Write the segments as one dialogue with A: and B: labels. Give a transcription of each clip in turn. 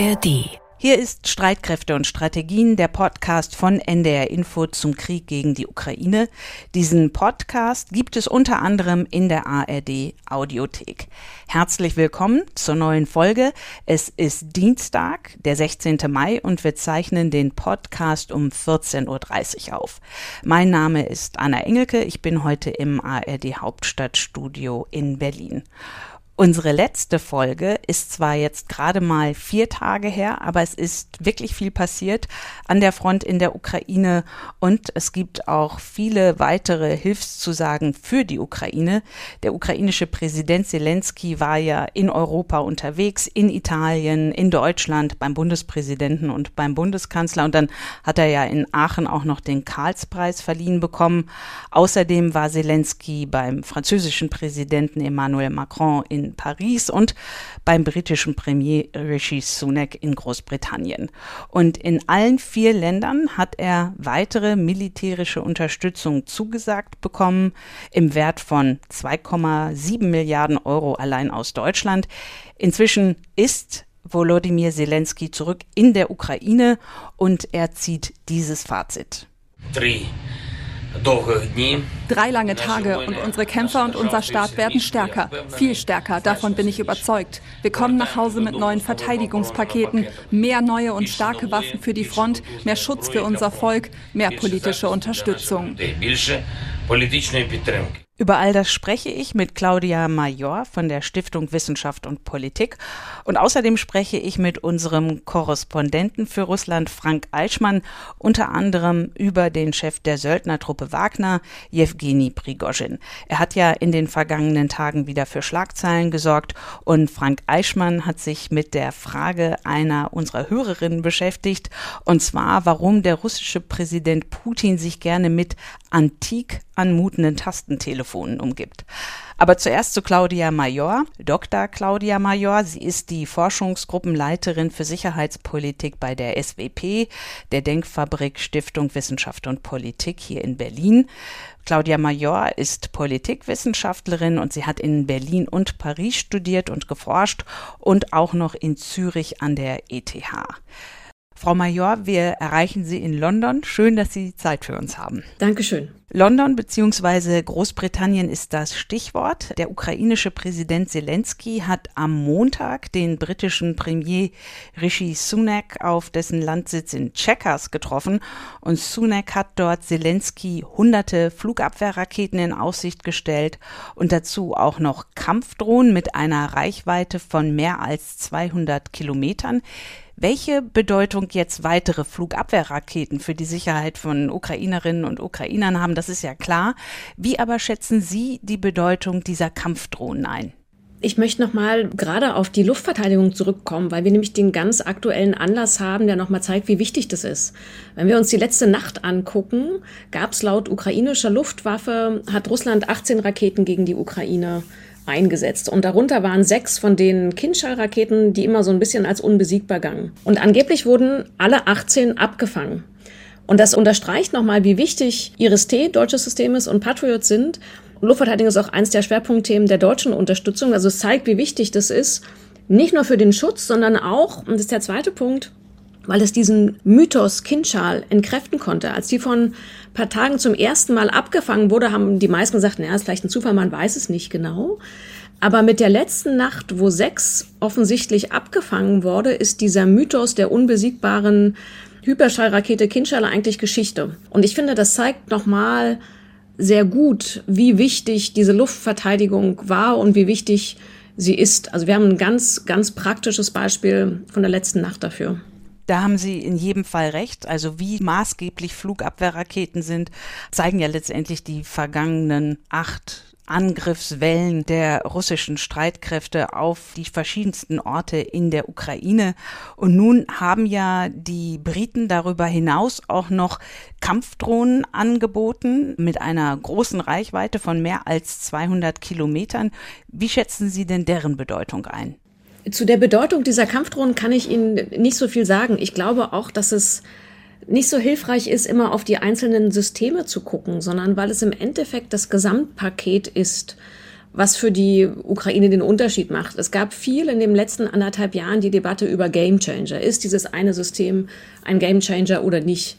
A: ARD. Hier ist Streitkräfte und Strategien, der Podcast von NDR Info zum Krieg gegen die Ukraine. Diesen Podcast gibt es unter anderem in der ARD Audiothek. Herzlich willkommen zur neuen Folge. Es ist Dienstag, der 16. Mai und wir zeichnen den Podcast um 14.30 Uhr auf. Mein Name ist Anna Engelke. Ich bin heute im ARD Hauptstadtstudio in Berlin. Unsere letzte Folge ist zwar jetzt gerade mal vier Tage her, aber es ist wirklich viel passiert an der Front in der Ukraine und es gibt auch viele weitere Hilfszusagen für die Ukraine. Der ukrainische Präsident Zelensky war ja in Europa unterwegs, in Italien, in Deutschland, beim Bundespräsidenten und beim Bundeskanzler und dann hat er ja in Aachen auch noch den Karlspreis verliehen bekommen. Außerdem war Zelensky beim französischen Präsidenten Emmanuel Macron in Paris und beim britischen Premier Rishi Sunak in Großbritannien. Und in allen vier Ländern hat er weitere militärische Unterstützung zugesagt bekommen im Wert von 2,7 Milliarden Euro allein aus Deutschland. Inzwischen ist Volodymyr Zelensky zurück in der Ukraine und er zieht dieses Fazit.
B: Three.
C: Drei lange Tage und unsere Kämpfer und unser Staat werden stärker, viel stärker, davon bin ich überzeugt. Wir kommen nach Hause mit neuen Verteidigungspaketen, mehr neue und starke Waffen für die Front, mehr Schutz für unser Volk, mehr politische Unterstützung.
A: Über all das spreche ich mit Claudia Major von der Stiftung Wissenschaft und Politik. Und außerdem spreche ich mit unserem Korrespondenten für Russland, Frank Eichmann, unter anderem über den Chef der Söldnertruppe Wagner, Jewgeni Prigozhin. Er hat ja in den vergangenen Tagen wieder für Schlagzeilen gesorgt und Frank Eichmann hat sich mit der Frage einer unserer Hörerinnen beschäftigt, und zwar, warum der russische Präsident Putin sich gerne mit antik anmutenden Tastentelefonen umgibt. Aber zuerst zu Claudia Major, Dr. Claudia Major. Sie ist die Forschungsgruppenleiterin für Sicherheitspolitik bei der SWP, der Denkfabrik Stiftung Wissenschaft und Politik hier in Berlin. Claudia Major ist Politikwissenschaftlerin und sie hat in Berlin und Paris studiert und geforscht und auch noch in Zürich an der ETH. Frau Major, wir erreichen Sie in London. Schön, dass Sie Zeit für uns haben.
D: Dankeschön.
A: London bzw. Großbritannien ist das Stichwort. Der ukrainische Präsident Zelensky hat am Montag den britischen Premier Rishi Sunak auf dessen Landsitz in Chequers getroffen und Sunak hat dort Zelensky hunderte Flugabwehrraketen in Aussicht gestellt und dazu auch noch Kampfdrohnen mit einer Reichweite von mehr als 200 Kilometern. Welche Bedeutung jetzt weitere Flugabwehrraketen für die Sicherheit von Ukrainerinnen und Ukrainern haben, das ist ja klar. Wie aber schätzen Sie die Bedeutung dieser Kampfdrohnen ein?
D: Ich möchte nochmal gerade auf die Luftverteidigung zurückkommen, weil wir nämlich den ganz aktuellen Anlass haben, der nochmal zeigt, wie wichtig das ist. Wenn wir uns die letzte Nacht angucken, gab es laut ukrainischer Luftwaffe, hat Russland 18 Raketen gegen die Ukraine eingesetzt. Und darunter waren sechs von den Kinschall-Raketen, die immer so ein bisschen als unbesiegbar gangen. Und angeblich wurden alle 18 abgefangen. Und das unterstreicht nochmal, wie wichtig IRIS-T, deutsches System ist, und Patriot sind. Luftverteidigung ist auch eins der Schwerpunktthemen der deutschen Unterstützung. Also es zeigt, wie wichtig das ist, nicht nur für den Schutz, sondern auch, und das ist der zweite Punkt, weil es diesen Mythos Kinschal entkräften konnte. Als die von ein paar Tagen zum ersten Mal abgefangen wurde, haben die meisten gesagt, naja, ist vielleicht ein Zufall, man weiß es nicht genau. Aber mit der letzten Nacht, wo sechs offensichtlich abgefangen wurde, ist dieser Mythos der unbesiegbaren Hyperschallrakete Kinschal eigentlich Geschichte. Und ich finde, das zeigt nochmal sehr gut, wie wichtig diese Luftverteidigung war und wie wichtig sie ist. Also wir haben ein ganz, ganz praktisches Beispiel von der letzten Nacht dafür.
A: Da haben Sie in jedem Fall recht. Also wie maßgeblich Flugabwehrraketen sind, zeigen ja letztendlich die vergangenen acht Angriffswellen der russischen Streitkräfte auf die verschiedensten Orte in der Ukraine. Und nun haben ja die Briten darüber hinaus auch noch Kampfdrohnen angeboten mit einer großen Reichweite von mehr als 200 Kilometern. Wie schätzen Sie denn deren Bedeutung ein?
D: Zu der Bedeutung dieser Kampfdrohnen kann ich Ihnen nicht so viel sagen. Ich glaube auch, dass es nicht so hilfreich ist, immer auf die einzelnen Systeme zu gucken, sondern weil es im Endeffekt das Gesamtpaket ist, was für die Ukraine den Unterschied macht. Es gab viel in den letzten anderthalb Jahren die Debatte über Gamechanger. Ist dieses eine System ein Gamechanger oder nicht?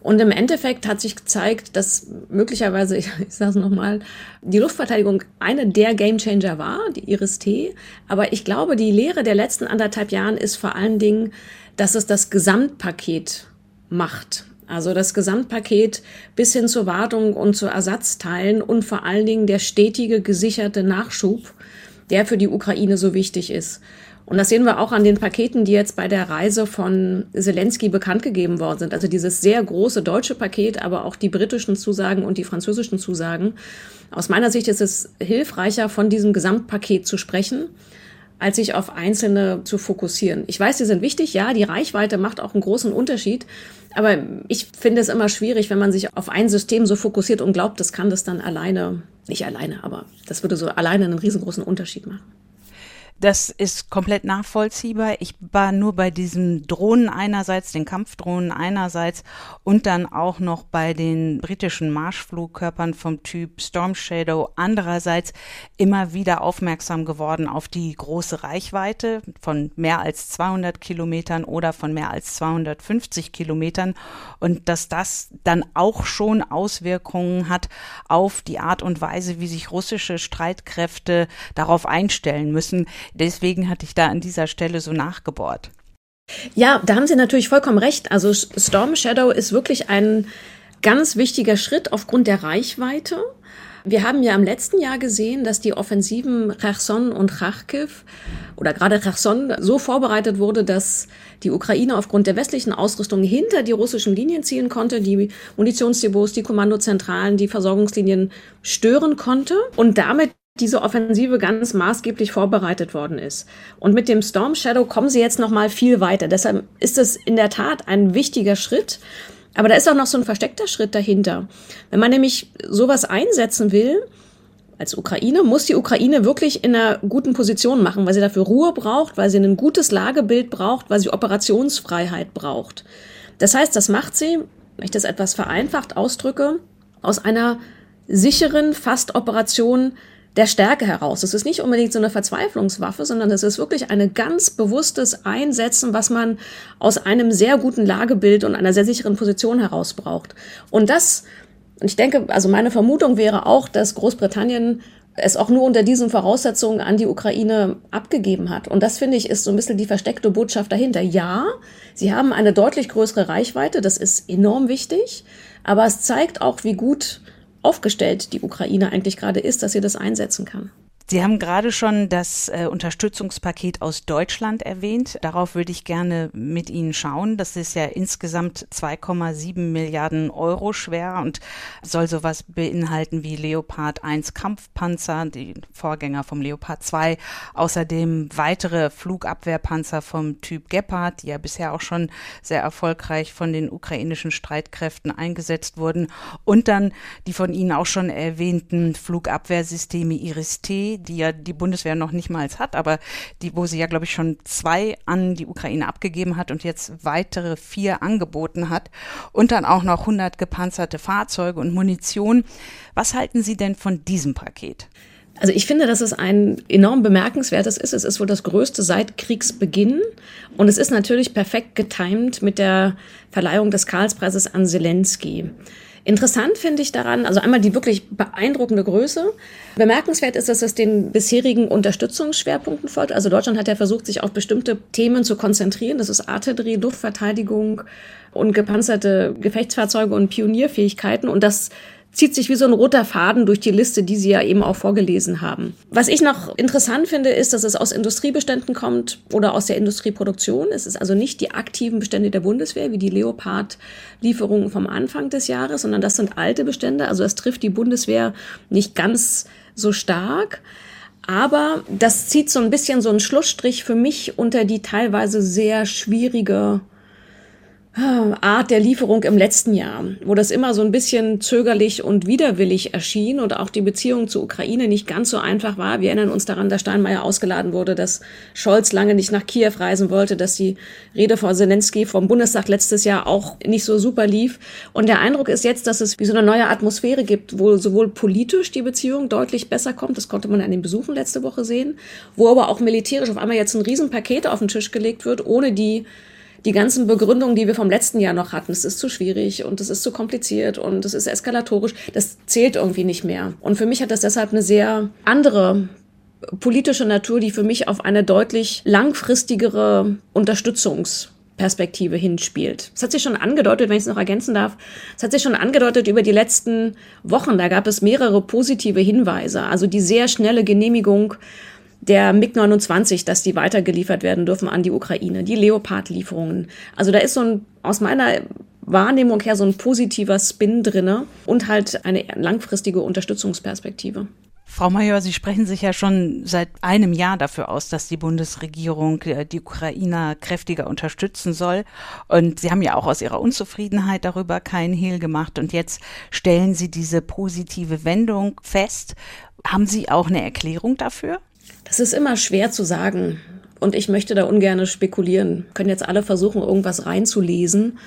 D: Und im Endeffekt hat sich gezeigt, dass möglicherweise, ich, ich sage es nochmal, die Luftverteidigung eine der Gamechanger war, die Iris-T. Aber ich glaube, die Lehre der letzten anderthalb Jahren ist vor allen Dingen, dass es das Gesamtpaket macht. Also das Gesamtpaket bis hin zur Wartung und zu Ersatzteilen und vor allen Dingen der stetige gesicherte Nachschub, der für die Ukraine so wichtig ist. Und das sehen wir auch an den Paketen, die jetzt bei der Reise von Zelensky bekannt gegeben worden sind. Also dieses sehr große deutsche Paket, aber auch die britischen Zusagen und die französischen Zusagen. Aus meiner Sicht ist es hilfreicher, von diesem Gesamtpaket zu sprechen als sich auf einzelne zu fokussieren. Ich weiß, die sind wichtig, ja, die Reichweite macht auch einen großen Unterschied, aber ich finde es immer schwierig, wenn man sich auf ein System so fokussiert und glaubt, das kann das dann alleine, nicht alleine, aber das würde so alleine einen riesengroßen Unterschied machen.
A: Das ist komplett nachvollziehbar. Ich war nur bei diesen Drohnen einerseits, den Kampfdrohnen einerseits und dann auch noch bei den britischen Marschflugkörpern vom Typ Storm Shadow andererseits immer wieder aufmerksam geworden auf die große Reichweite von mehr als 200 Kilometern oder von mehr als 250 Kilometern und dass das dann auch schon Auswirkungen hat auf die Art und Weise, wie sich russische Streitkräfte darauf einstellen müssen. Deswegen hatte ich da an dieser Stelle so nachgebohrt.
D: Ja, da haben Sie natürlich vollkommen recht. Also Storm Shadow ist wirklich ein ganz wichtiger Schritt aufgrund der Reichweite. Wir haben ja im letzten Jahr gesehen, dass die Offensiven Cherson und Kharkiv oder gerade Cherson so vorbereitet wurde, dass die Ukraine aufgrund der westlichen Ausrüstung hinter die russischen Linien ziehen konnte, die Munitionsdepots, die Kommandozentralen, die Versorgungslinien stören konnte und damit diese Offensive ganz maßgeblich vorbereitet worden ist. Und mit dem Storm Shadow kommen sie jetzt noch mal viel weiter. Deshalb ist es in der Tat ein wichtiger Schritt. Aber da ist auch noch so ein versteckter Schritt dahinter. Wenn man nämlich sowas einsetzen will, als Ukraine, muss die Ukraine wirklich in einer guten Position machen, weil sie dafür Ruhe braucht, weil sie ein gutes Lagebild braucht, weil sie Operationsfreiheit braucht. Das heißt, das macht sie, wenn ich das etwas vereinfacht ausdrücke, aus einer sicheren Fast-Operation der Stärke heraus. Es ist nicht unbedingt so eine Verzweiflungswaffe, sondern es ist wirklich ein ganz bewusstes Einsetzen, was man aus einem sehr guten Lagebild und einer sehr sicheren Position heraus braucht. Und das, und ich denke, also meine Vermutung wäre auch, dass Großbritannien es auch nur unter diesen Voraussetzungen an die Ukraine abgegeben hat. Und das finde ich ist so ein bisschen die versteckte Botschaft dahinter. Ja, sie haben eine deutlich größere Reichweite, das ist enorm wichtig, aber es zeigt auch, wie gut aufgestellt die Ukraine eigentlich gerade ist, dass sie das einsetzen kann.
A: Sie haben gerade schon das äh, Unterstützungspaket aus Deutschland erwähnt. Darauf würde ich gerne mit Ihnen schauen. Das ist ja insgesamt 2,7 Milliarden Euro schwer und soll sowas beinhalten wie Leopard 1 Kampfpanzer, die Vorgänger vom Leopard 2, außerdem weitere Flugabwehrpanzer vom Typ Gepard, die ja bisher auch schon sehr erfolgreich von den ukrainischen Streitkräften eingesetzt wurden und dann die von Ihnen auch schon erwähnten Flugabwehrsysteme Iris-T, die ja die Bundeswehr noch nicht mal hat, aber die, wo sie ja, glaube ich, schon zwei an die Ukraine abgegeben hat und jetzt weitere vier angeboten hat und dann auch noch 100 gepanzerte Fahrzeuge und Munition. Was halten Sie denn von diesem Paket?
D: Also ich finde, dass es ein enorm bemerkenswertes ist. Es ist wohl das größte seit Kriegsbeginn. Und es ist natürlich perfekt getimt mit der Verleihung des Karlspreises an Zelensky. Interessant finde ich daran, also einmal die wirklich beeindruckende Größe. Bemerkenswert ist, dass es den bisherigen Unterstützungsschwerpunkten folgt. Also Deutschland hat ja versucht, sich auf bestimmte Themen zu konzentrieren. Das ist Artillerie, Luftverteidigung und gepanzerte Gefechtsfahrzeuge und Pionierfähigkeiten. Und das zieht sich wie so ein roter Faden durch die Liste, die Sie ja eben auch vorgelesen haben. Was ich noch interessant finde, ist, dass es aus Industriebeständen kommt oder aus der Industrieproduktion. Es ist also nicht die aktiven Bestände der Bundeswehr, wie die Leopard-Lieferungen vom Anfang des Jahres, sondern das sind alte Bestände. Also es trifft die Bundeswehr nicht ganz so stark. Aber das zieht so ein bisschen so einen Schlussstrich für mich unter die teilweise sehr schwierige Art der Lieferung im letzten Jahr, wo das immer so ein bisschen zögerlich und widerwillig erschien und auch die Beziehung zur Ukraine nicht ganz so einfach war. Wir erinnern uns daran, dass Steinmeier ausgeladen wurde, dass Scholz lange nicht nach Kiew reisen wollte, dass die Rede von Zelensky vom Bundestag letztes Jahr auch nicht so super lief. Und der Eindruck ist jetzt, dass es wie so eine neue Atmosphäre gibt, wo sowohl politisch die Beziehung deutlich besser kommt, das konnte man an den Besuchen letzte Woche sehen, wo aber auch militärisch auf einmal jetzt ein Riesenpaket auf den Tisch gelegt wird, ohne die die ganzen Begründungen, die wir vom letzten Jahr noch hatten, es ist zu schwierig und es ist zu kompliziert und es ist eskalatorisch, das zählt irgendwie nicht mehr. Und für mich hat das deshalb eine sehr andere politische Natur, die für mich auf eine deutlich langfristigere Unterstützungsperspektive hinspielt. Es hat sich schon angedeutet, wenn ich es noch ergänzen darf, es hat sich schon angedeutet über die letzten Wochen. Da gab es mehrere positive Hinweise. Also die sehr schnelle Genehmigung der MiG-29, dass die weitergeliefert werden dürfen an die Ukraine, die Leopard-Lieferungen. Also da ist so ein, aus meiner Wahrnehmung her so ein positiver Spin drinne und halt eine langfristige Unterstützungsperspektive.
A: Frau Major, Sie sprechen sich ja schon seit einem Jahr dafür aus, dass die Bundesregierung äh, die Ukrainer kräftiger unterstützen soll. Und Sie haben ja auch aus Ihrer Unzufriedenheit darüber keinen Hehl gemacht. Und jetzt stellen Sie diese positive Wendung fest. Haben Sie auch eine Erklärung dafür?
D: Das ist immer schwer zu sagen. Und ich möchte da ungern spekulieren. Können jetzt alle versuchen, irgendwas reinzulesen.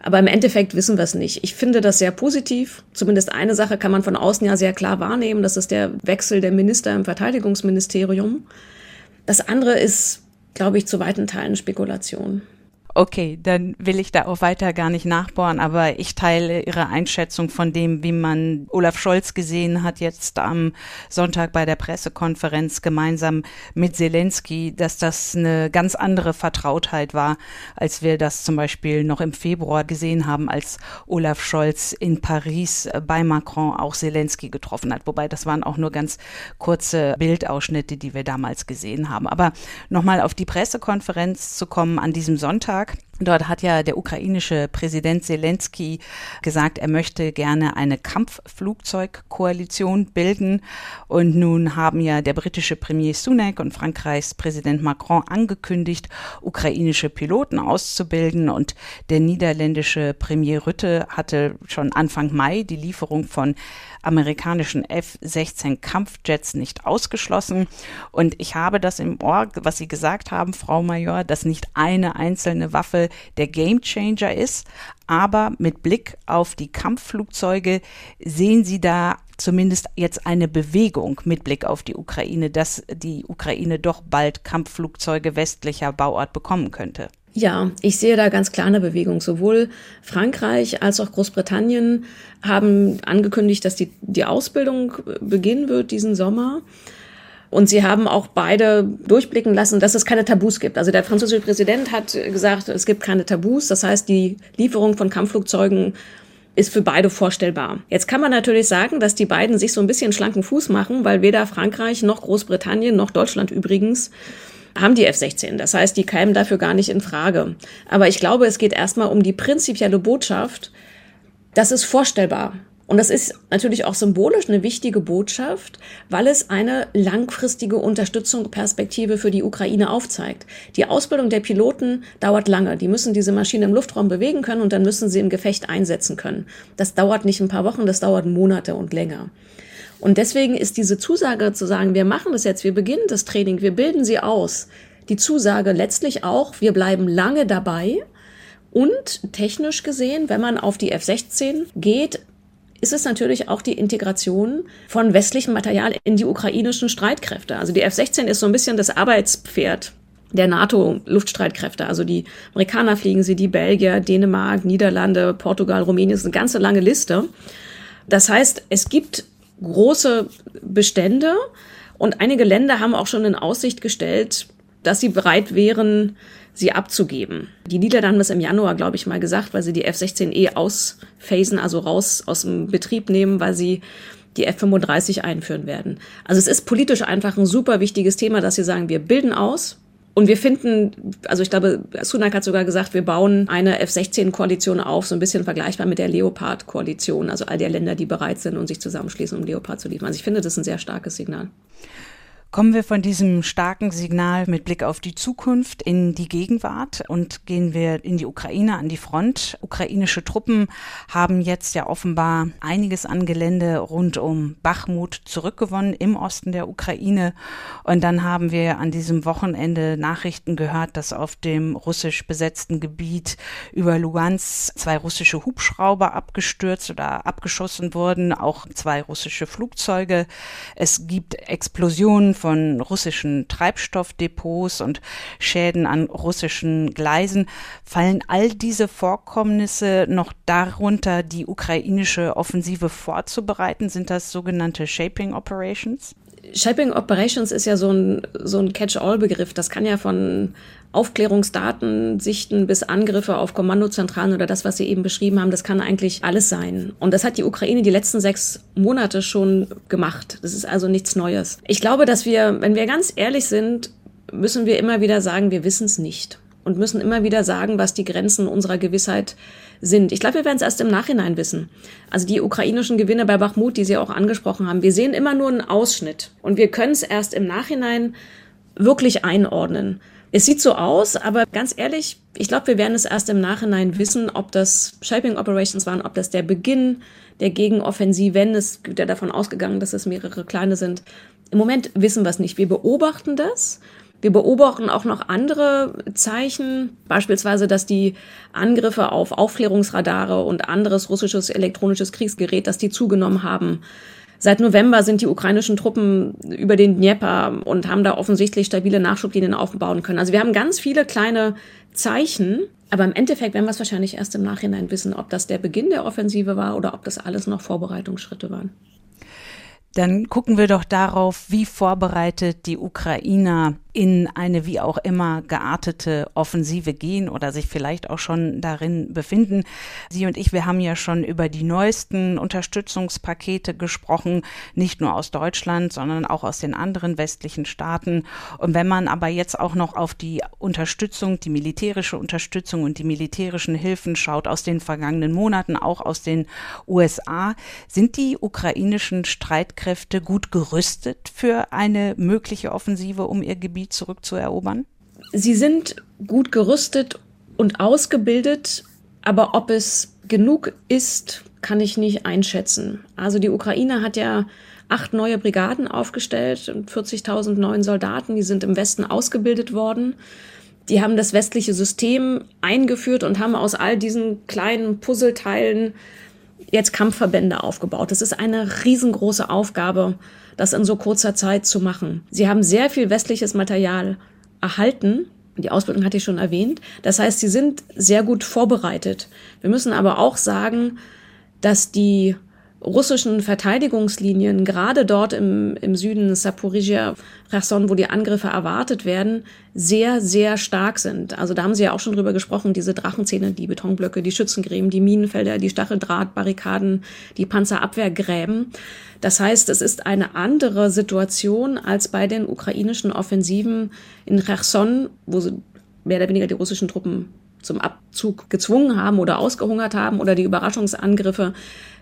D: Aber im Endeffekt wissen wir es nicht. Ich finde das sehr positiv. Zumindest eine Sache kann man von außen ja sehr klar wahrnehmen. Das ist der Wechsel der Minister im Verteidigungsministerium. Das andere ist, glaube ich, zu weiten Teilen Spekulation.
A: Okay, dann will ich da auch weiter gar nicht nachbohren, aber ich teile Ihre Einschätzung von dem, wie man Olaf Scholz gesehen hat jetzt am Sonntag bei der Pressekonferenz gemeinsam mit Zelensky, dass das eine ganz andere Vertrautheit war, als wir das zum Beispiel noch im Februar gesehen haben, als Olaf Scholz in Paris bei Macron auch Zelensky getroffen hat. Wobei das waren auch nur ganz kurze Bildausschnitte, die wir damals gesehen haben. Aber nochmal auf die Pressekonferenz zu kommen an diesem Sonntag. Dort hat ja der ukrainische Präsident Zelensky gesagt, er möchte gerne eine Kampfflugzeugkoalition bilden. Und nun haben ja der britische Premier Sunak und Frankreichs Präsident Macron angekündigt, ukrainische Piloten auszubilden. Und der niederländische Premier Rütte hatte schon Anfang Mai die Lieferung von amerikanischen F-16 Kampfjets nicht ausgeschlossen. Und ich habe das im Ohr, was Sie gesagt haben, Frau Major, dass nicht eine einzelne Waffe der Gamechanger ist. Aber mit Blick auf die Kampfflugzeuge sehen Sie da zumindest jetzt eine Bewegung mit Blick auf die Ukraine, dass die Ukraine doch bald Kampfflugzeuge westlicher Bauart bekommen könnte.
D: Ja, ich sehe da ganz klar eine Bewegung. Sowohl Frankreich als auch Großbritannien haben angekündigt, dass die, die Ausbildung beginnen wird diesen Sommer. Und sie haben auch beide durchblicken lassen, dass es keine Tabus gibt. Also der französische Präsident hat gesagt, es gibt keine Tabus. Das heißt, die Lieferung von Kampfflugzeugen ist für beide vorstellbar. Jetzt kann man natürlich sagen, dass die beiden sich so ein bisschen schlanken Fuß machen, weil weder Frankreich noch Großbritannien noch Deutschland übrigens haben die F-16. Das heißt, die kämen dafür gar nicht in Frage. Aber ich glaube, es geht erstmal um die prinzipielle Botschaft, das ist vorstellbar. Und das ist natürlich auch symbolisch eine wichtige Botschaft, weil es eine langfristige Unterstützung, Perspektive für die Ukraine aufzeigt. Die Ausbildung der Piloten dauert lange. Die müssen diese Maschine im Luftraum bewegen können und dann müssen sie im Gefecht einsetzen können. Das dauert nicht ein paar Wochen, das dauert Monate und länger. Und deswegen ist diese Zusage zu sagen, wir machen das jetzt, wir beginnen das Training, wir bilden sie aus, die Zusage letztlich auch, wir bleiben lange dabei. Und technisch gesehen, wenn man auf die F-16 geht, ist es natürlich auch die Integration von westlichem Material in die ukrainischen Streitkräfte. Also die F-16 ist so ein bisschen das Arbeitspferd der NATO-Luftstreitkräfte. Also die Amerikaner fliegen sie, die Belgier, Dänemark, Niederlande, Portugal, Rumänien, das ist eine ganze lange Liste. Das heißt, es gibt große Bestände und einige Länder haben auch schon in Aussicht gestellt, dass sie bereit wären, sie abzugeben. Die Niederlande haben das im Januar, glaube ich, mal gesagt, weil sie die F-16E ausphasen, also raus aus dem Betrieb nehmen, weil sie die F-35 einführen werden. Also es ist politisch einfach ein super wichtiges Thema, dass sie sagen, wir bilden aus, und wir finden, also ich glaube, Sunak hat sogar gesagt, wir bauen eine F-16-Koalition auf, so ein bisschen vergleichbar mit der Leopard-Koalition, also all der Länder, die bereit sind und sich zusammenschließen, um Leopard zu liefern. Also ich finde, das ist ein sehr starkes Signal.
A: Kommen wir von diesem starken Signal mit Blick auf die Zukunft in die Gegenwart und gehen wir in die Ukraine an die Front. Ukrainische Truppen haben jetzt ja offenbar einiges an Gelände rund um Bachmut zurückgewonnen im Osten der Ukraine. Und dann haben wir an diesem Wochenende Nachrichten gehört, dass auf dem russisch besetzten Gebiet über Lugansk zwei russische Hubschrauber abgestürzt oder abgeschossen wurden, auch zwei russische Flugzeuge. Es gibt Explosionen von von russischen Treibstoffdepots und Schäden an russischen Gleisen. Fallen all diese Vorkommnisse noch darunter, die ukrainische Offensive vorzubereiten? Sind das sogenannte Shaping Operations?
D: Shaping Operations ist ja so ein, so ein Catch-all-Begriff. Das kann ja von Aufklärungsdaten sichten bis Angriffe auf Kommandozentralen oder das, was Sie eben beschrieben haben, das kann eigentlich alles sein. Und das hat die Ukraine die letzten sechs Monate schon gemacht. Das ist also nichts Neues. Ich glaube, dass wir, wenn wir ganz ehrlich sind, müssen wir immer wieder sagen, wir wissen es nicht. Und müssen immer wieder sagen, was die Grenzen unserer Gewissheit sind. Ich glaube, wir werden es erst im Nachhinein wissen. Also die ukrainischen Gewinne bei Bachmut, die Sie auch angesprochen haben, wir sehen immer nur einen Ausschnitt. Und wir können es erst im Nachhinein wirklich einordnen. Es sieht so aus, aber ganz ehrlich, ich glaube, wir werden es erst im Nachhinein wissen, ob das Shaping Operations waren, ob das der Beginn der Gegenoffensive, wenn es ja davon ausgegangen, dass es mehrere kleine sind. Im Moment wissen wir es nicht. Wir beobachten das. Wir beobachten auch noch andere Zeichen, beispielsweise, dass die Angriffe auf Aufklärungsradare und anderes russisches elektronisches Kriegsgerät, dass die zugenommen haben. Seit November sind die ukrainischen Truppen über den Dnieper und haben da offensichtlich stabile Nachschublinien aufbauen können. Also wir haben ganz viele kleine Zeichen, aber im Endeffekt werden wir es wahrscheinlich erst im Nachhinein wissen, ob das der Beginn der Offensive war oder ob das alles noch Vorbereitungsschritte waren.
A: Dann gucken wir doch darauf, wie vorbereitet die Ukrainer in eine wie auch immer geartete Offensive gehen oder sich vielleicht auch schon darin befinden. Sie und ich, wir haben ja schon über die neuesten Unterstützungspakete gesprochen, nicht nur aus Deutschland, sondern auch aus den anderen westlichen Staaten. Und wenn man aber jetzt auch noch auf die Unterstützung, die militärische Unterstützung und die militärischen Hilfen schaut aus den vergangenen Monaten, auch aus den USA, sind die ukrainischen Streitkräfte gut gerüstet für eine mögliche Offensive um ihr Gebiet zurückzuerobern?
D: Sie sind gut gerüstet und ausgebildet, aber ob es genug ist, kann ich nicht einschätzen. Also die Ukraine hat ja acht neue Brigaden aufgestellt und 40.000 neuen Soldaten, die sind im Westen ausgebildet worden. Die haben das westliche System eingeführt und haben aus all diesen kleinen Puzzleteilen jetzt Kampfverbände aufgebaut. Das ist eine riesengroße Aufgabe das in so kurzer Zeit zu machen. Sie haben sehr viel westliches Material erhalten. Die Ausbildung hatte ich schon erwähnt. Das heißt, sie sind sehr gut vorbereitet. Wir müssen aber auch sagen, dass die russischen Verteidigungslinien, gerade dort im, im Süden Saporizhia, Cherson, wo die Angriffe erwartet werden, sehr, sehr stark sind. Also da haben Sie ja auch schon drüber gesprochen, diese Drachenzähne, die Betonblöcke, die Schützengräben, die Minenfelder, die Stacheldrahtbarrikaden, die Panzerabwehrgräben. Das heißt, es ist eine andere Situation als bei den ukrainischen Offensiven in Cherson, wo mehr oder weniger die russischen Truppen zum Abzug gezwungen haben oder ausgehungert haben oder die Überraschungsangriffe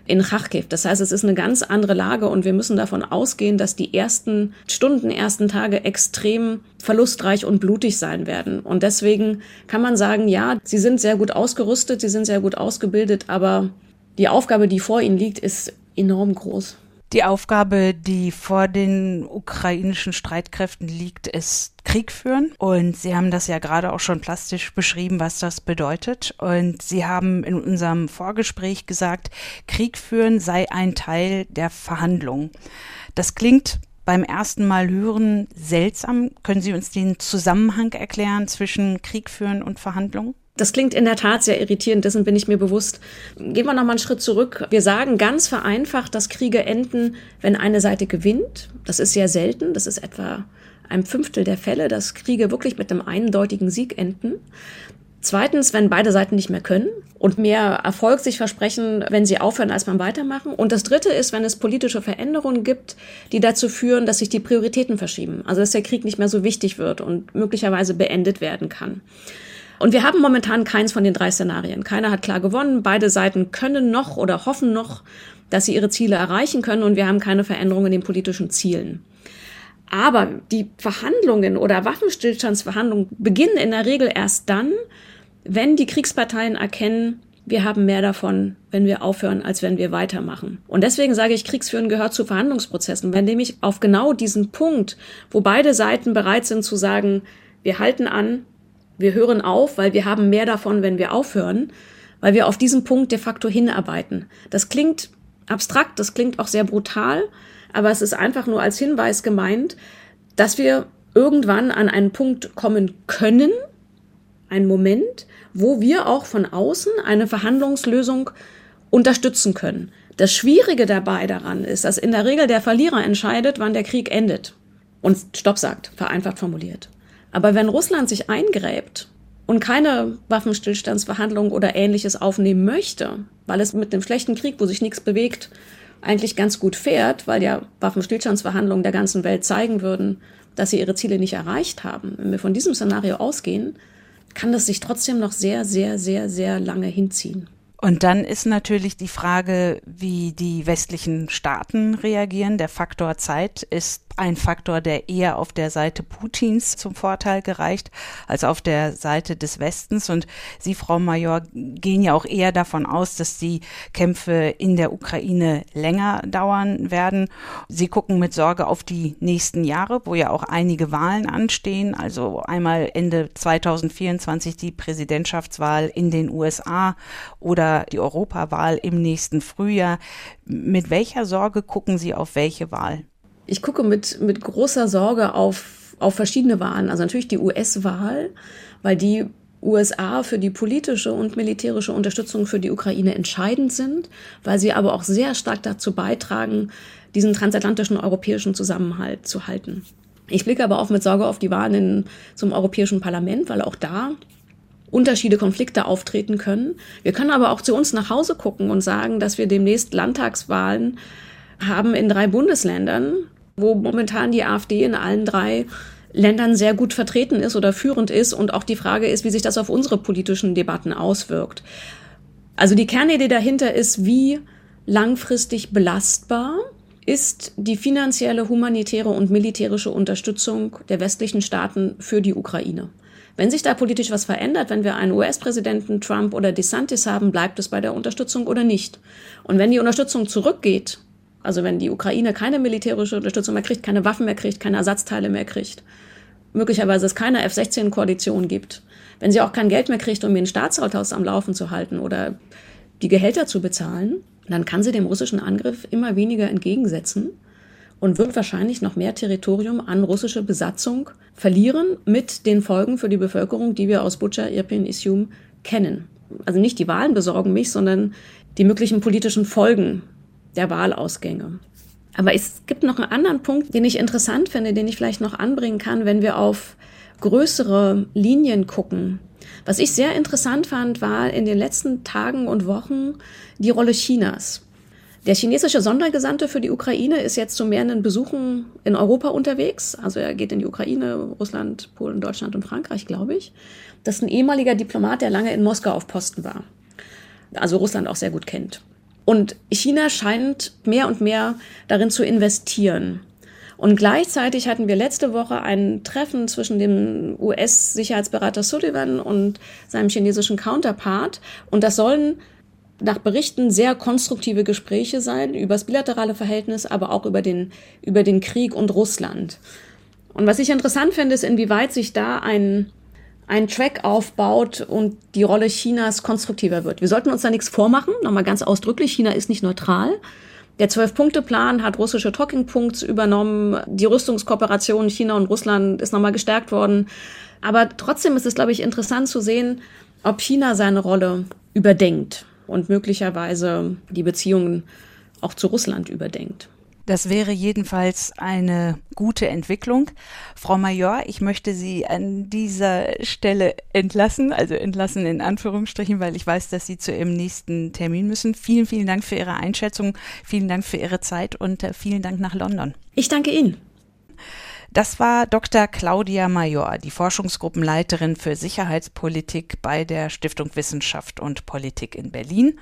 D: in Kharkiv. Das heißt, es ist eine ganz andere Lage und wir müssen davon ausgehen, dass die ersten Stunden, ersten Tage extrem verlustreich und blutig sein werden. Und deswegen kann man sagen, ja, sie sind sehr gut ausgerüstet, sie sind sehr gut ausgebildet, aber die Aufgabe, die vor ihnen liegt, ist enorm groß.
A: Die Aufgabe, die vor den ukrainischen Streitkräften liegt, ist Krieg führen. Und Sie haben das ja gerade auch schon plastisch beschrieben, was das bedeutet. Und Sie haben in unserem Vorgespräch gesagt, Krieg führen sei ein Teil der Verhandlung. Das klingt beim ersten Mal hören seltsam. Können Sie uns den Zusammenhang erklären zwischen Krieg führen und Verhandlungen?
D: Das klingt in der Tat sehr irritierend, dessen bin ich mir bewusst. Gehen wir noch mal einen Schritt zurück. Wir sagen ganz vereinfacht, dass Kriege enden, wenn eine Seite gewinnt. Das ist sehr selten. Das ist etwa ein Fünftel der Fälle, dass Kriege wirklich mit einem eindeutigen Sieg enden. Zweitens, wenn beide Seiten nicht mehr können und mehr Erfolg sich versprechen, wenn sie aufhören, als man weitermachen. Und das Dritte ist, wenn es politische Veränderungen gibt, die dazu führen, dass sich die Prioritäten verschieben. Also dass der Krieg nicht mehr so wichtig wird und möglicherweise beendet werden kann. Und wir haben momentan keins von den drei Szenarien. Keiner hat klar gewonnen. Beide Seiten können noch oder hoffen noch, dass sie ihre Ziele erreichen können und wir haben keine Veränderungen in den politischen Zielen. Aber die Verhandlungen oder Waffenstillstandsverhandlungen beginnen in der Regel erst dann, wenn die Kriegsparteien erkennen, wir haben mehr davon, wenn wir aufhören, als wenn wir weitermachen. Und deswegen sage ich, Kriegsführen gehört zu Verhandlungsprozessen. Wenn nämlich auf genau diesen Punkt, wo beide Seiten bereit sind zu sagen, wir halten an, wir hören auf, weil wir haben mehr davon, wenn wir aufhören, weil wir auf diesen Punkt de facto hinarbeiten. Das klingt abstrakt, das klingt auch sehr brutal, aber es ist einfach nur als Hinweis gemeint, dass wir irgendwann an einen Punkt kommen können, ein Moment, wo wir auch von außen eine Verhandlungslösung unterstützen können. Das Schwierige dabei daran ist, dass in der Regel der Verlierer entscheidet, wann der Krieg endet und Stopp sagt, vereinfacht formuliert. Aber wenn Russland sich eingräbt und keine Waffenstillstandsverhandlungen oder ähnliches aufnehmen möchte, weil es mit dem schlechten Krieg, wo sich nichts bewegt, eigentlich ganz gut fährt, weil ja Waffenstillstandsverhandlungen der ganzen Welt zeigen würden, dass sie ihre Ziele nicht erreicht haben. Wenn wir von diesem Szenario ausgehen, kann das sich trotzdem noch sehr, sehr, sehr, sehr lange hinziehen.
A: Und dann ist natürlich die Frage, wie die westlichen Staaten reagieren. Der Faktor Zeit ist ein Faktor, der eher auf der Seite Putins zum Vorteil gereicht als auf der Seite des Westens. Und Sie, Frau Major, gehen ja auch eher davon aus, dass die Kämpfe in der Ukraine länger dauern werden. Sie gucken mit Sorge auf die nächsten Jahre, wo ja auch einige Wahlen anstehen. Also einmal Ende 2024 die Präsidentschaftswahl in den USA oder die Europawahl im nächsten Frühjahr. Mit welcher Sorge gucken Sie auf welche Wahl?
D: Ich gucke mit, mit großer Sorge auf, auf verschiedene Wahlen. Also natürlich die US-Wahl, weil die USA für die politische und militärische Unterstützung für die Ukraine entscheidend sind, weil sie aber auch sehr stark dazu beitragen, diesen transatlantischen europäischen Zusammenhalt zu halten. Ich blicke aber auch mit Sorge auf die Wahlen in, zum Europäischen Parlament, weil auch da Unterschiede, Konflikte auftreten können. Wir können aber auch zu uns nach Hause gucken und sagen, dass wir demnächst Landtagswahlen haben in drei Bundesländern, wo momentan die AfD in allen drei Ländern sehr gut vertreten ist oder führend ist und auch die Frage ist, wie sich das auf unsere politischen Debatten auswirkt. Also die Kernidee dahinter ist, wie langfristig belastbar ist die finanzielle, humanitäre und militärische Unterstützung der westlichen Staaten für die Ukraine. Wenn sich da politisch was verändert, wenn wir einen US-Präsidenten Trump oder DeSantis haben, bleibt es bei der Unterstützung oder nicht. Und wenn die Unterstützung zurückgeht, also wenn die Ukraine keine militärische Unterstützung mehr kriegt, keine Waffen mehr kriegt, keine Ersatzteile mehr kriegt, möglicherweise es keine F-16-Koalition gibt, wenn sie auch kein Geld mehr kriegt, um den Staatshaus am Laufen zu halten oder die Gehälter zu bezahlen, dann kann sie dem russischen Angriff immer weniger entgegensetzen und wird wahrscheinlich noch mehr Territorium an russische Besatzung verlieren mit den Folgen für die Bevölkerung, die wir aus Bucha, Irpin, Isium kennen. Also nicht die Wahlen besorgen mich, sondern die möglichen politischen Folgen der Wahlausgänge. Aber es gibt noch einen anderen Punkt, den ich interessant finde, den ich vielleicht noch anbringen kann, wenn wir auf größere Linien gucken. Was ich sehr interessant fand, war in den letzten Tagen und Wochen die Rolle Chinas. Der chinesische Sondergesandte für die Ukraine ist jetzt zu mehreren Besuchen in Europa unterwegs. Also er geht in die Ukraine, Russland, Polen, Deutschland und Frankreich, glaube ich. Das ist ein ehemaliger Diplomat, der lange in Moskau auf Posten war. Also Russland auch sehr gut kennt. Und China scheint mehr und mehr darin zu investieren. Und gleichzeitig hatten wir letzte Woche ein Treffen zwischen dem US-Sicherheitsberater Sullivan und seinem chinesischen Counterpart. Und das sollen nach Berichten sehr konstruktive Gespräche sein über das bilaterale Verhältnis, aber auch über den, über den Krieg und Russland. Und was ich interessant finde, ist, inwieweit sich da ein, einen Track aufbaut und die Rolle Chinas konstruktiver wird. Wir sollten uns da nichts vormachen. Nochmal ganz ausdrücklich, China ist nicht neutral. Der Zwölf-Punkte-Plan hat russische Talking Points übernommen. Die Rüstungskooperation China und Russland ist nochmal gestärkt worden. Aber trotzdem ist es, glaube ich, interessant zu sehen, ob China seine Rolle überdenkt und möglicherweise die Beziehungen auch zu Russland überdenkt.
A: Das wäre jedenfalls eine gute Entwicklung. Frau Major, ich möchte Sie an dieser Stelle entlassen, also entlassen in Anführungsstrichen, weil ich weiß, dass Sie zu Ihrem nächsten Termin müssen. Vielen, vielen Dank für Ihre Einschätzung, vielen Dank für Ihre Zeit und äh, vielen Dank nach London.
D: Ich danke Ihnen.
A: Das war Dr. Claudia Major, die Forschungsgruppenleiterin für Sicherheitspolitik bei der Stiftung Wissenschaft und Politik in Berlin.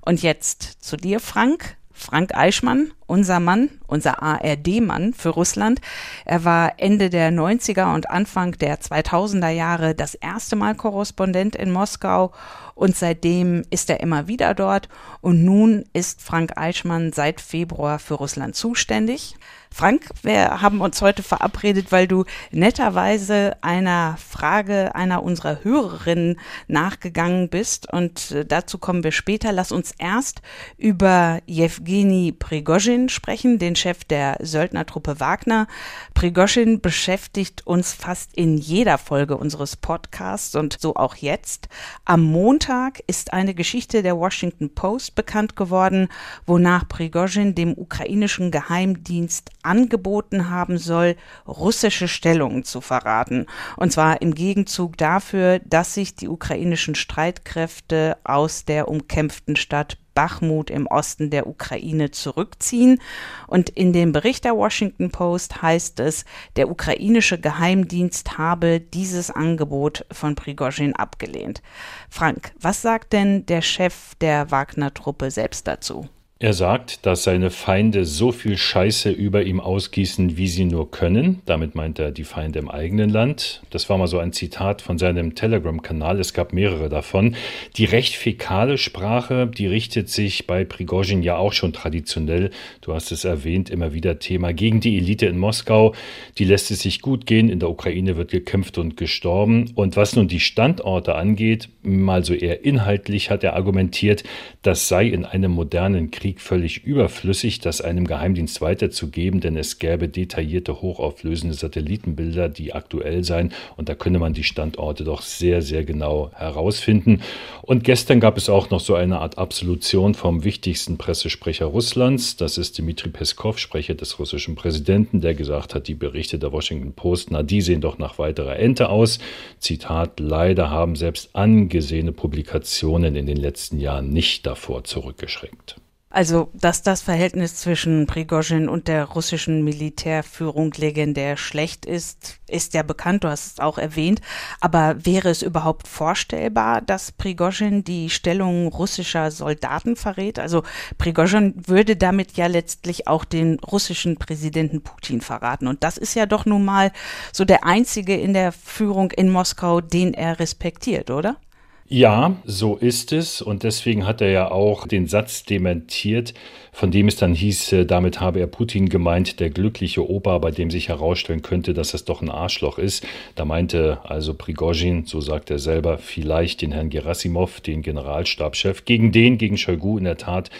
A: Und jetzt zu dir, Frank. Frank Eichmann, unser Mann, unser ARD-Mann für Russland. Er war Ende der 90er und Anfang der 2000er Jahre das erste Mal Korrespondent in Moskau und seitdem ist er immer wieder dort und nun ist Frank Eichmann seit Februar für Russland zuständig. Frank, wir haben uns heute verabredet, weil du netterweise einer Frage einer unserer Hörerinnen nachgegangen bist und äh, dazu kommen wir später. Lass uns erst über Jewgeni Prigozhin sprechen, den Chef der Söldnertruppe Wagner. Prigozhin beschäftigt uns fast in jeder Folge unseres Podcasts und so auch jetzt. Am Montag ist eine Geschichte der Washington Post bekannt geworden, wonach Prigozhin dem ukrainischen Geheimdienst angeboten haben soll, russische Stellungen zu verraten. Und zwar im Gegenzug dafür, dass sich die ukrainischen Streitkräfte aus der umkämpften Stadt Bachmut im Osten der Ukraine zurückziehen. Und in dem Bericht der Washington Post heißt es, der ukrainische Geheimdienst habe dieses Angebot von Prigozhin abgelehnt. Frank, was sagt denn der Chef der Wagner-Truppe selbst dazu?
B: Er sagt, dass seine Feinde so viel Scheiße über ihm ausgießen, wie sie nur können. Damit meint er die Feinde im eigenen Land. Das war mal so ein Zitat von seinem Telegram-Kanal. Es gab mehrere davon. Die recht fäkale Sprache, die richtet sich bei Prigozhin ja auch schon traditionell, du hast es erwähnt, immer wieder Thema gegen die Elite in Moskau. Die lässt es sich gut gehen. In der Ukraine wird gekämpft und gestorben. Und was nun die Standorte angeht, mal so eher inhaltlich hat er argumentiert, das sei in einem modernen Krieg Krieg völlig überflüssig, das einem Geheimdienst weiterzugeben, denn es gäbe detaillierte, hochauflösende Satellitenbilder, die aktuell seien und da könne man die Standorte doch sehr, sehr genau herausfinden. Und gestern gab es auch noch so eine Art Absolution vom wichtigsten Pressesprecher Russlands, das ist Dmitri Peskov, Sprecher des russischen Präsidenten, der gesagt hat, die Berichte der Washington Post, na, die sehen doch nach weiterer Ente aus. Zitat, leider haben selbst angesehene Publikationen in den letzten Jahren nicht davor zurückgeschreckt.
A: Also, dass das Verhältnis zwischen Prigozhin und der russischen Militärführung legendär schlecht ist, ist ja bekannt, du hast es auch erwähnt. Aber wäre es überhaupt vorstellbar, dass Prigozhin die Stellung russischer Soldaten verrät? Also, Prigozhin würde damit ja letztlich auch den russischen Präsidenten Putin verraten. Und das ist ja doch nun mal so der einzige in der Führung in Moskau, den er respektiert, oder?
B: Ja, so ist es. Und deswegen hat er ja auch den Satz dementiert, von dem es dann hieß, äh, damit habe er Putin gemeint, der glückliche Opa, bei dem sich herausstellen könnte, dass es doch ein Arschloch ist. Da meinte also Prigozhin, so sagt er selber, vielleicht den Herrn Gerasimov, den Generalstabschef, gegen den, gegen Shoigu in der Tat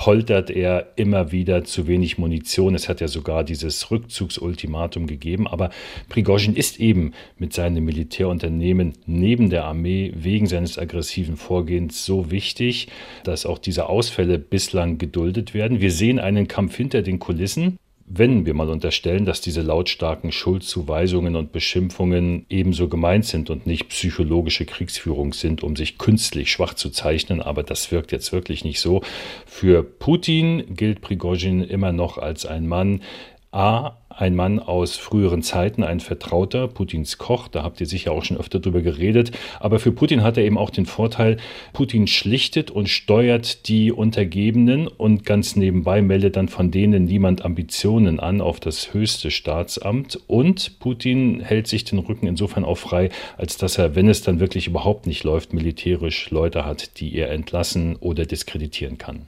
B: poltert er immer wieder zu wenig Munition. Es hat ja sogar dieses Rückzugsultimatum gegeben. Aber Prigozhin ist eben mit seinem Militärunternehmen neben der Armee wegen seines aggressiven Vorgehens so wichtig, dass auch diese Ausfälle bislang geduldet werden. Wir sehen einen Kampf hinter den Kulissen wenn wir mal unterstellen, dass diese lautstarken Schuldzuweisungen und Beschimpfungen ebenso gemeint sind und nicht psychologische Kriegsführung sind, um sich künstlich schwach zu zeichnen, aber das wirkt jetzt wirklich nicht so. Für Putin gilt Prigozhin immer noch als ein Mann, A, ein Mann aus früheren Zeiten, ein Vertrauter, Putins Koch, da habt ihr sicher auch schon öfter drüber geredet. Aber für Putin hat er eben auch den Vorteil, Putin schlichtet und steuert die Untergebenen und ganz nebenbei meldet dann von denen niemand Ambitionen an auf das höchste Staatsamt. Und Putin hält sich den Rücken insofern auch frei, als dass er, wenn es dann wirklich überhaupt nicht läuft, militärisch Leute hat, die er entlassen oder diskreditieren kann.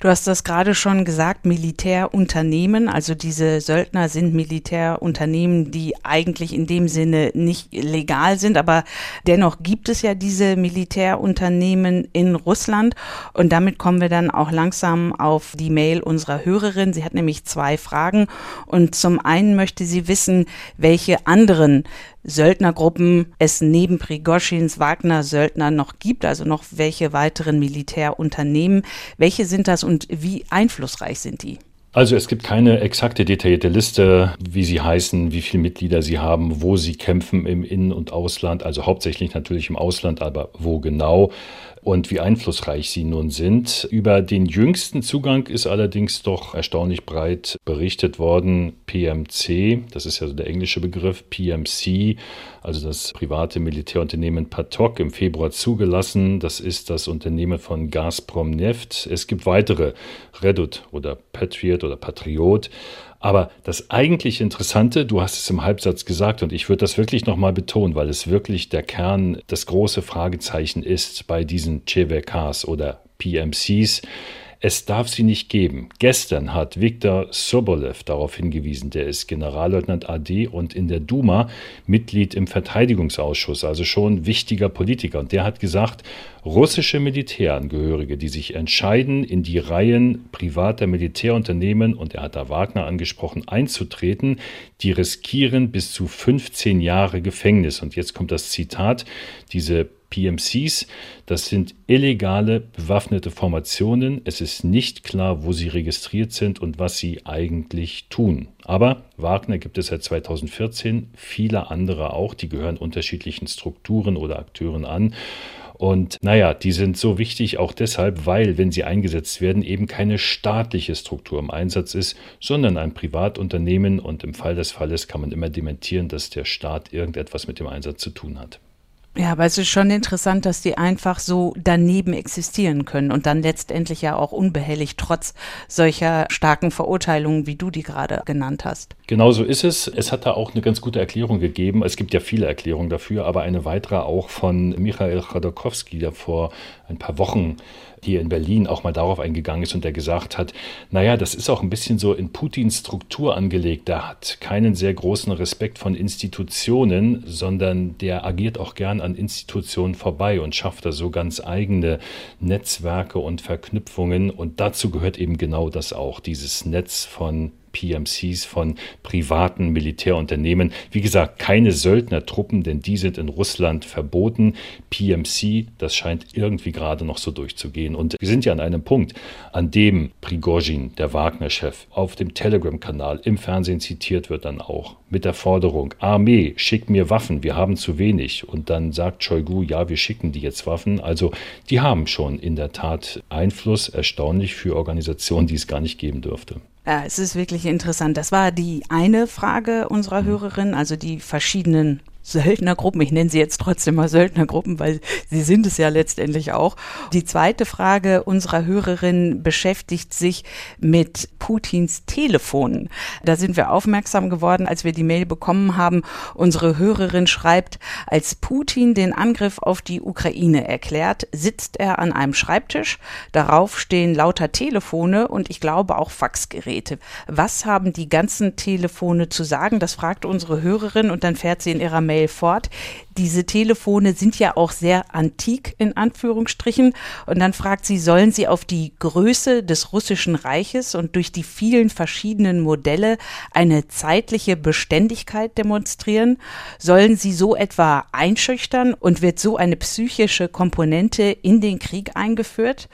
A: Du hast das gerade schon gesagt, Militärunternehmen, also diese Söldner sind Militärunternehmen, die eigentlich in dem Sinne nicht legal sind, aber dennoch gibt es ja diese Militärunternehmen in Russland. Und damit kommen wir dann auch langsam auf die Mail unserer Hörerin. Sie hat nämlich zwei Fragen. Und zum einen möchte sie wissen, welche anderen Söldnergruppen es neben Prigoschins Wagner-Söldner noch gibt, also noch welche weiteren Militärunternehmen. Welche sind das und wie einflussreich sind die?
B: Also es gibt keine exakte detaillierte Liste, wie sie heißen, wie viele Mitglieder sie haben, wo sie kämpfen im In- und Ausland, also hauptsächlich natürlich im Ausland, aber wo genau und wie einflussreich sie nun sind. Über den jüngsten Zugang ist allerdings doch erstaunlich breit berichtet worden. PMC, das ist ja so der englische Begriff, PMC, also das private Militärunternehmen Patok im Februar zugelassen. Das ist das Unternehmen von Gazprom Neft. Es gibt weitere, Redut oder Patriot oder Patriot. Aber das eigentlich Interessante, du hast es im Halbsatz gesagt und ich würde das wirklich nochmal betonen, weil es wirklich der Kern, das große Fragezeichen ist bei diesen CVKs oder PMCs. Es darf sie nicht geben. Gestern hat Viktor Sobolev darauf hingewiesen, der ist Generalleutnant AD und in der Duma Mitglied im Verteidigungsausschuss, also schon wichtiger Politiker. Und der hat gesagt, russische Militärangehörige, die sich entscheiden, in die Reihen privater Militärunternehmen, und er hat da Wagner angesprochen, einzutreten, die riskieren bis zu 15 Jahre Gefängnis. Und jetzt kommt das Zitat, diese PMCs, das sind illegale bewaffnete Formationen. Es ist nicht klar, wo sie registriert sind und was sie eigentlich tun. Aber Wagner gibt es seit 2014, viele andere auch, die gehören unterschiedlichen Strukturen oder Akteuren an. Und naja, die sind so wichtig auch deshalb, weil, wenn sie eingesetzt werden, eben keine staatliche Struktur im Einsatz ist, sondern ein Privatunternehmen. Und im Fall des Falles kann man immer dementieren, dass der Staat irgendetwas mit dem Einsatz zu tun hat.
A: Ja, aber es ist schon interessant, dass die einfach so daneben existieren können und dann letztendlich ja auch unbehelligt trotz solcher starken Verurteilungen, wie du die gerade genannt hast.
B: Genau so ist es. Es hat da auch eine ganz gute Erklärung gegeben. Es gibt ja viele Erklärungen dafür, aber eine weitere auch von Michael Chodorkowski, der vor ein paar Wochen hier in Berlin auch mal darauf eingegangen ist und der gesagt hat, naja, das ist auch ein bisschen so in Putins Struktur angelegt. Der hat keinen sehr großen Respekt von Institutionen, sondern der agiert auch gern an Institutionen vorbei und schafft da so ganz eigene Netzwerke und Verknüpfungen. Und dazu gehört eben genau das auch, dieses Netz von PMCs von privaten Militärunternehmen. Wie gesagt, keine Söldnertruppen, denn die sind in Russland verboten. PMC, das scheint irgendwie gerade noch so durchzugehen. Und wir sind ja an einem Punkt, an dem Prigozhin, der Wagner-Chef, auf dem Telegram-Kanal im Fernsehen zitiert wird dann auch mit der Forderung, Armee, schick mir Waffen, wir haben zu wenig. Und dann sagt Shoigu, ja, wir schicken die jetzt Waffen. Also die haben schon in der Tat Einfluss, erstaunlich für Organisationen, die es gar nicht geben dürfte.
A: Ja, es ist wirklich interessant. Das war die eine Frage unserer mhm. Hörerin, also die verschiedenen Söldnergruppen, ich nenne sie jetzt trotzdem mal Söldnergruppen, weil sie sind es ja letztendlich auch. Die zweite Frage unserer Hörerin beschäftigt sich mit Putins Telefonen. Da sind wir aufmerksam geworden, als wir die Mail bekommen haben. Unsere Hörerin schreibt, als Putin den Angriff auf die Ukraine erklärt, sitzt er an einem Schreibtisch. Darauf stehen lauter Telefone und ich glaube auch Faxgeräte. Was haben die ganzen Telefone zu sagen? Das fragt unsere Hörerin und dann fährt sie in ihrer Mail Mail fort. Diese Telefone sind ja auch sehr antik in Anführungsstrichen. Und dann fragt sie, sollen sie auf die Größe des russischen Reiches und durch die vielen verschiedenen Modelle eine zeitliche Beständigkeit demonstrieren? Sollen sie so etwa einschüchtern und wird so eine psychische Komponente in den Krieg eingeführt?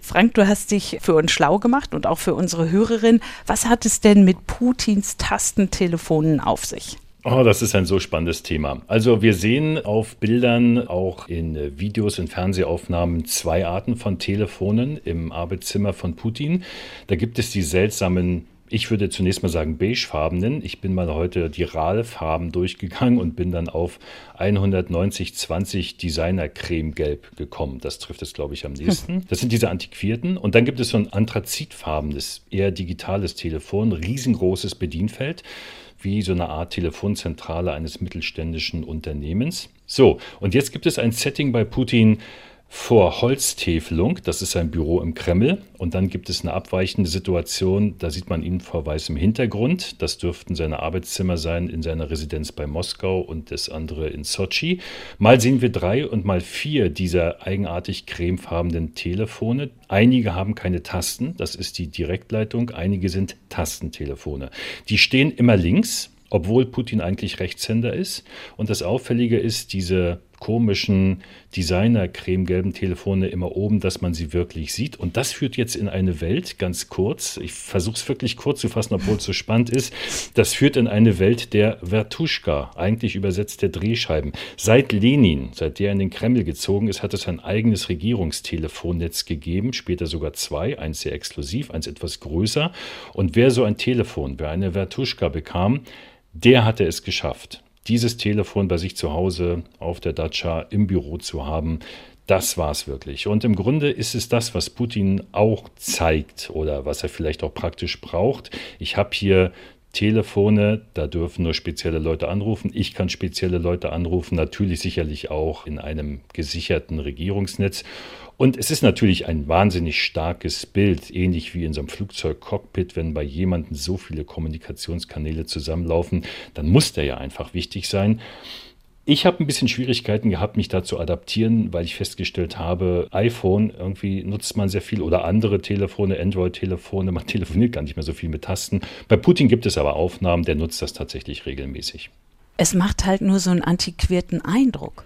A: Frank, du hast dich für uns schlau gemacht und auch für unsere Hörerin. Was hat es denn mit Putins Tastentelefonen auf sich?
B: Oh, das ist ein so spannendes Thema. Also wir sehen auf Bildern, auch in Videos, in Fernsehaufnahmen zwei Arten von Telefonen im Arbeitszimmer von Putin. Da gibt es die seltsamen ich würde zunächst mal sagen beigefarbenen. Ich bin mal heute die RAL-Farben durchgegangen und bin dann auf 190-20 Designer Creme Gelb gekommen. Das trifft es, glaube ich, am nächsten. Das sind diese antiquierten. Und dann gibt es so ein anthrazitfarbenes, eher digitales Telefon, riesengroßes Bedienfeld wie so eine Art Telefonzentrale eines mittelständischen Unternehmens. So, und jetzt gibt es ein Setting bei Putin, vor Holztäfelung, das ist sein Büro im Kreml. Und dann gibt es eine abweichende Situation, da sieht man ihn vor weißem Hintergrund. Das dürften seine Arbeitszimmer sein in seiner Residenz bei Moskau und das andere in Sochi. Mal sehen wir drei und mal vier dieser eigenartig cremefarbenen Telefone. Einige haben keine Tasten, das ist die Direktleitung, einige sind Tastentelefone. Die stehen immer links, obwohl Putin eigentlich Rechtshänder ist. Und das Auffällige ist, diese komischen Designer-cremegelben Telefone immer oben, dass man sie wirklich sieht. Und das führt jetzt in eine Welt, ganz kurz, ich versuche es wirklich kurz zu fassen, obwohl es so spannend ist, das führt in eine Welt der Vertuschka, eigentlich übersetzt der Drehscheiben. Seit Lenin, seit der in den Kreml gezogen ist, hat es ein eigenes Regierungstelefonnetz gegeben, später sogar zwei, eins sehr exklusiv, eins etwas größer. Und wer so ein Telefon, wer eine Vertuschka bekam, der hatte es geschafft dieses Telefon bei sich zu Hause auf der Dacia im Büro zu haben, das war es wirklich. Und im Grunde ist es das, was Putin auch zeigt oder was er vielleicht auch praktisch braucht. Ich habe hier Telefone, da dürfen nur spezielle Leute anrufen. Ich kann spezielle Leute anrufen, natürlich sicherlich auch in einem gesicherten Regierungsnetz. Und es ist natürlich ein wahnsinnig starkes Bild, ähnlich wie in so einem Flugzeugcockpit, wenn bei jemandem so viele Kommunikationskanäle zusammenlaufen, dann muss der ja einfach wichtig sein. Ich habe ein bisschen Schwierigkeiten gehabt, mich da zu adaptieren, weil ich festgestellt habe, iPhone irgendwie nutzt man sehr viel oder andere Telefone, Android-Telefone, man telefoniert gar nicht mehr so viel mit Tasten. Bei Putin gibt es aber Aufnahmen, der nutzt das tatsächlich regelmäßig.
A: Es macht halt nur so einen antiquierten Eindruck.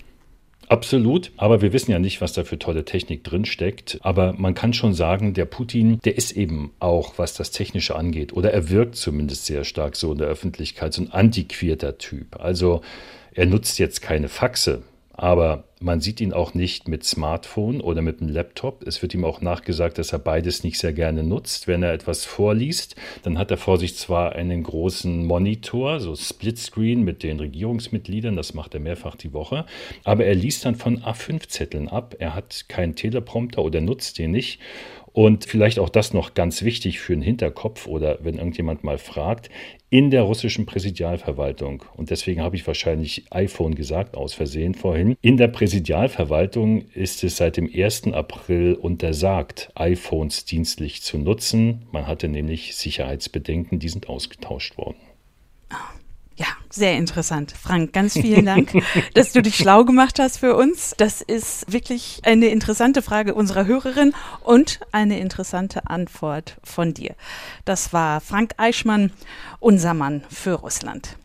B: Absolut, aber wir wissen ja nicht, was da für tolle Technik drin steckt. Aber man kann schon sagen, der Putin, der ist eben auch, was das Technische angeht, oder er wirkt zumindest sehr stark so in der Öffentlichkeit, so ein antiquierter Typ. Also er nutzt jetzt keine Faxe, aber man sieht ihn auch nicht mit Smartphone oder mit einem Laptop. Es wird ihm auch nachgesagt, dass er beides nicht sehr gerne nutzt. Wenn er etwas vorliest, dann hat er vor sich zwar einen großen Monitor, so Splitscreen mit den Regierungsmitgliedern, das macht er mehrfach die Woche, aber er liest dann von A5-Zetteln ab. Er hat keinen Teleprompter oder nutzt den nicht. Und vielleicht auch das noch ganz wichtig für den Hinterkopf oder wenn irgendjemand mal fragt, in der russischen Präsidialverwaltung, und deswegen habe ich wahrscheinlich iPhone gesagt, aus Versehen vorhin, in der Präsidialverwaltung ist es seit dem 1. April untersagt, iPhones dienstlich zu nutzen. Man hatte nämlich Sicherheitsbedenken, die sind ausgetauscht worden.
A: Ja, sehr interessant. Frank, ganz vielen Dank, dass du dich schlau gemacht hast für uns. Das ist wirklich eine interessante Frage unserer Hörerin und eine interessante Antwort von dir. Das war Frank Eichmann, unser Mann für Russland.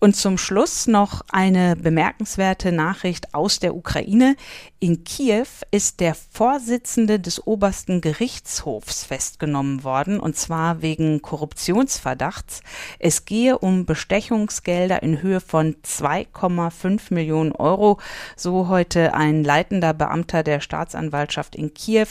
A: Und zum Schluss noch eine bemerkenswerte Nachricht aus der Ukraine. In Kiew ist der Vorsitzende des obersten Gerichtshofs festgenommen worden, und zwar wegen Korruptionsverdachts. Es gehe um Bestechungsgelder in Höhe von 2,5 Millionen Euro, so heute ein leitender Beamter der Staatsanwaltschaft in Kiew,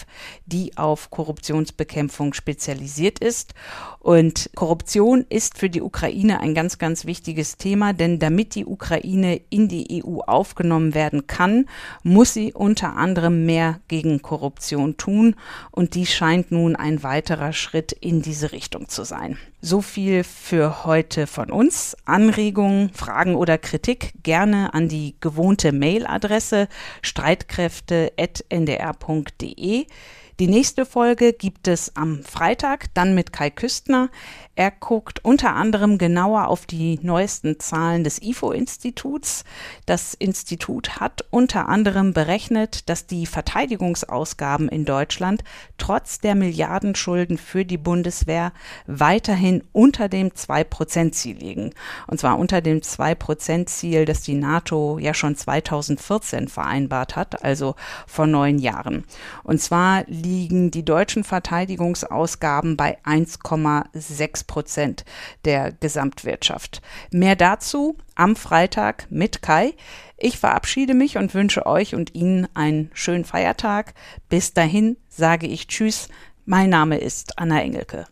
A: die auf Korruptionsbekämpfung spezialisiert ist. Und Korruption ist für die Ukraine ein ganz, ganz wichtiges Thema, denn damit die Ukraine in die EU aufgenommen werden kann, muss sie unter anderem mehr gegen Korruption tun und dies scheint nun ein weiterer Schritt in diese Richtung zu sein. So viel für heute von uns. Anregungen, Fragen oder Kritik gerne an die gewohnte Mailadresse streitkräfte.ndr.de. Die nächste Folge gibt es am Freitag, dann mit Kai Küstner. Er guckt unter anderem genauer auf die neuesten Zahlen des IFO-Instituts. Das Institut hat unter anderem berechnet, dass die Verteidigungsausgaben in Deutschland trotz der Milliardenschulden für die Bundeswehr weiterhin unter dem 2-Prozent-Ziel liegen. Und zwar unter dem 2-Prozent-Ziel, das die NATO ja schon 2014 vereinbart hat, also vor neun Jahren. Und zwar liegen die deutschen Verteidigungsausgaben bei 1,6 Prozent der Gesamtwirtschaft. Mehr dazu am Freitag mit Kai. Ich verabschiede mich und wünsche euch und Ihnen einen schönen Feiertag. Bis dahin sage ich Tschüss. Mein Name ist Anna Engelke.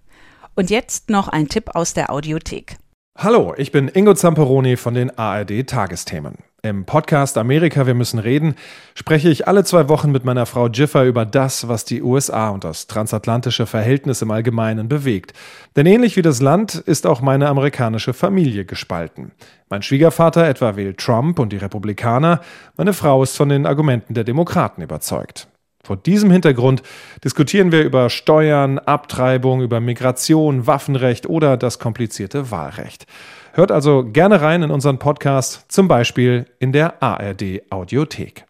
A: Und jetzt noch ein Tipp aus der Audiothek.
E: Hallo, ich bin Ingo Zamperoni von den ARD Tagesthemen. Im Podcast Amerika, wir müssen reden, spreche ich alle zwei Wochen mit meiner Frau Jiffer über das, was die USA und das transatlantische Verhältnis im Allgemeinen bewegt. Denn ähnlich wie das Land ist auch meine amerikanische Familie gespalten. Mein Schwiegervater etwa wählt Trump und die Republikaner, meine Frau ist von den Argumenten der Demokraten überzeugt. Vor diesem Hintergrund diskutieren wir über Steuern, Abtreibung, über Migration, Waffenrecht oder das komplizierte Wahlrecht. Hört also gerne rein in unseren Podcast, zum Beispiel in der ARD Audiothek.